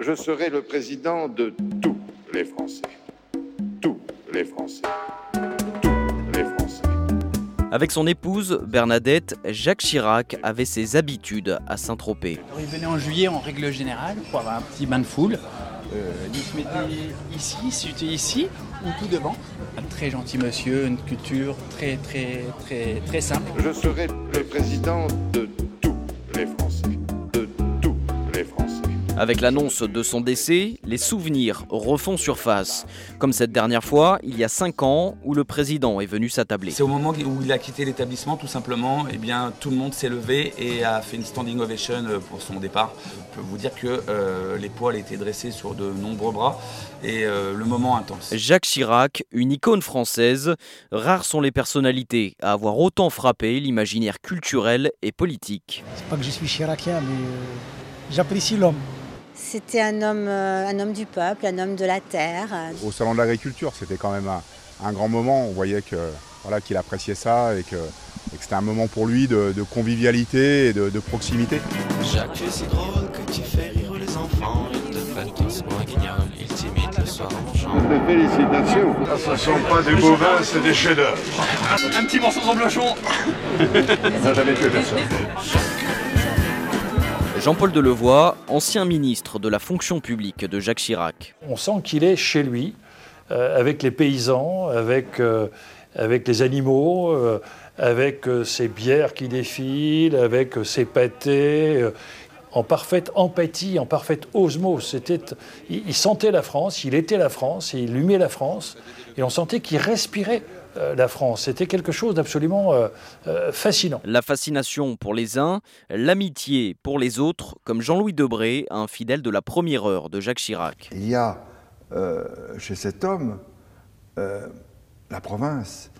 Je serai le président de tous les Français. Tous les Français. Tous les Français. Avec son épouse, Bernadette, Jacques Chirac avait ses habitudes à Saint-Tropez. Alors, il venait en juillet en règle générale pour avoir un petit bain de foule. Euh, il se mettait ici, c'était ici ou tout devant. Un très gentil monsieur, une culture très très très très simple. Je serai le président de tous les Français. Avec l'annonce de son décès, les souvenirs refont surface. Comme cette dernière fois, il y a cinq ans, où le président est venu s'attabler. C'est au moment où il a quitté l'établissement, tout simplement, eh bien, tout le monde s'est levé et a fait une standing ovation euh, pour son départ. Je peux vous dire que euh, les poils étaient dressés sur de nombreux bras et euh, le moment intense. Jacques Chirac, une icône française, rares sont les personnalités à avoir autant frappé l'imaginaire culturel et politique. C'est pas que je suis chiracien, mais euh, j'apprécie l'homme. C'était un homme, euh, un homme du peuple, un homme de la terre. Au salon de l'agriculture, c'était quand même un, un grand moment. On voyait que voilà qu'il appréciait ça et que, et que c'était un moment pour lui de, de convivialité et de, de proximité. Jacques, tu es si drôle que tu fais rire les enfants. Ils te pour un guignol. Ils t'imitent le soir en chant. Félicitations. Ce ne sont pas des bovins, c'est des chefs-d'œuvre. Un petit morceau de reblochon. Ça n'a jamais tué personne. Jean-Paul Delevoye, ancien ministre de la fonction publique de Jacques Chirac. On sent qu'il est chez lui, euh, avec les paysans, avec, euh, avec les animaux, euh, avec ses bières qui défilent, avec ses pâtés, en parfaite empathie, en parfaite osmose. Il, il sentait la France, il était la France, il humait la France, et on sentait qu'il respirait la France. C'était quelque chose d'absolument euh, euh, fascinant. La fascination pour les uns, l'amitié pour les autres, comme Jean-Louis Debré, un fidèle de la première heure de Jacques Chirac. Il y a euh, chez cet homme euh, la province,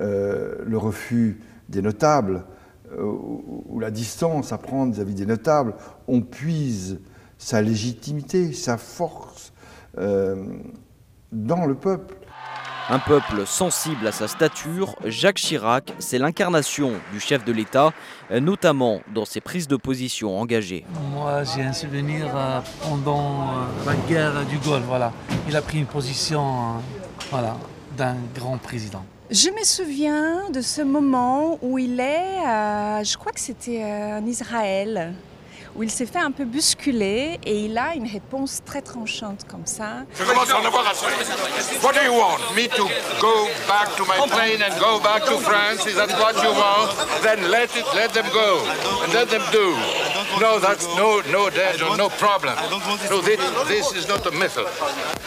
euh, le refus des notables, euh, ou, la distance à prendre vis-à-vis des notables. On puise sa légitimité, sa force euh, dans le peuple. Un peuple sensible à sa stature, Jacques Chirac, c'est l'incarnation du chef de l'État, notamment dans ses prises de position engagées. Moi, j'ai un souvenir euh, pendant euh, la guerre du Golfe. Voilà. Il a pris une position euh, voilà, d'un grand président. Je me souviens de ce moment où il est, euh, je crois que c'était en Israël, où il s'est fait un peu bousculer et il a une réponse très tranchante comme ça. Je commence à en avoir assez. What do you want? Me to go back to my plane and go back to France? Is that what you want? Then let it, let them go and let them do. No, that's no, no danger, no problem. No, this, this is not a method.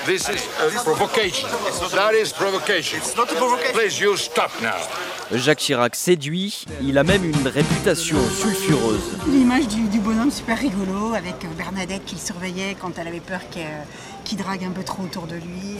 This is a provocation. That is provocation. It's not a provocation. Please, you stop now. Jacques Chirac séduit, il a même une réputation sulfureuse. L'image du, du bonhomme super rigolo avec euh, Bernadette qui le surveillait quand elle avait peur qu'il qu'il drague un peu trop autour de lui.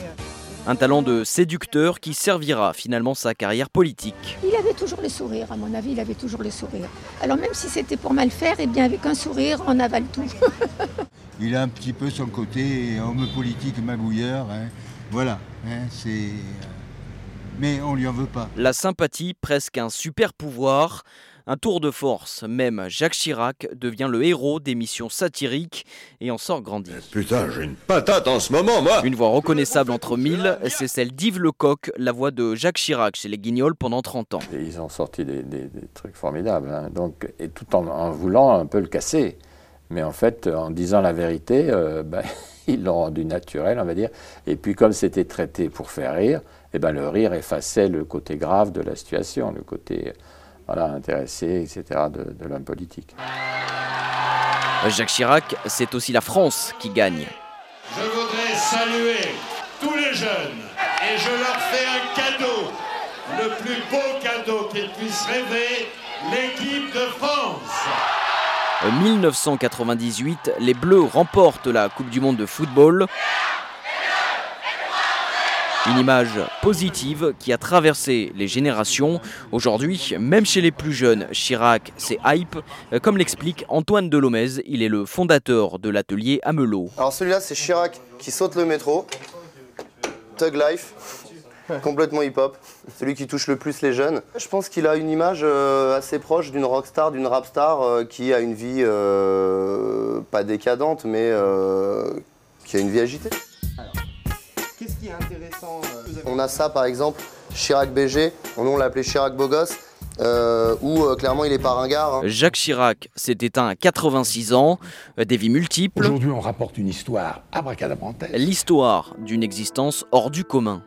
Un talent de séducteur qui servira finalement sa carrière politique. Il avait toujours le sourire, à mon avis, il avait toujours le sourire. Alors même si c'était pour mal faire, eh bien avec un sourire, on avale tout. Il a un petit peu son côté homme politique magouilleur. hein. Voilà, hein, c'est. euh, Mais on lui en veut pas. La sympathie, presque un super pouvoir, un tour de force. Même Jacques Chirac devient le héros d'émissions satiriques et en sort grandi. Putain, j'ai une patate en ce moment, moi. Une voix reconnaissable entre mille, c'est celle d'Yves Lecoq, la voix de Jacques Chirac chez les Guignols pendant 30 ans. Et ils ont sorti des, des- des trucs formidables, hein. Donc, et tout en, en voulant un peu le casser. Mais en fait, en disant la vérité, euh, ben, ils l'ont rendu naturel, on va dire. Et puis, comme c'était traité pour faire rire, eh ben, le rire effaçait le côté grave de la situation, le côté voilà, intéressé, etc., de, de l'homme politique. Jacques Chirac, c'est aussi la France qui gagne. Je voudrais saluer tous les jeunes et je leur fais un cadeau, le plus beau cadeau qu'ils puissent rêver, l'équipe de France. En 1998, les Bleus remportent la Coupe du Monde de football. Une image positive qui a traversé les générations. Aujourd'hui, même chez les plus jeunes, Chirac, c'est hype. Euh, Comme l'explique Antoine Delomez, il est le fondateur de l'atelier Amelot. Alors celui-là, c'est Chirac qui saute le métro. Tug Life. Complètement hip-hop. Celui qui touche le plus les jeunes. Je pense qu'il a une image euh, assez proche d'une rockstar, d'une rapstar euh, qui a une vie euh, pas décadente, mais qui a une vie agitée. Qu'est-ce qui est intéressant euh, On a ça par exemple, Chirac BG, on l'a appelé Chirac Beau Gosse, euh, où euh, clairement il est pas ringard. hein. Jacques Chirac s'est éteint à 86 ans, euh, des vies multiples, Aujourd'hui, on rapporte une histoire abracadabrantesque. l'histoire d'une existence hors du commun.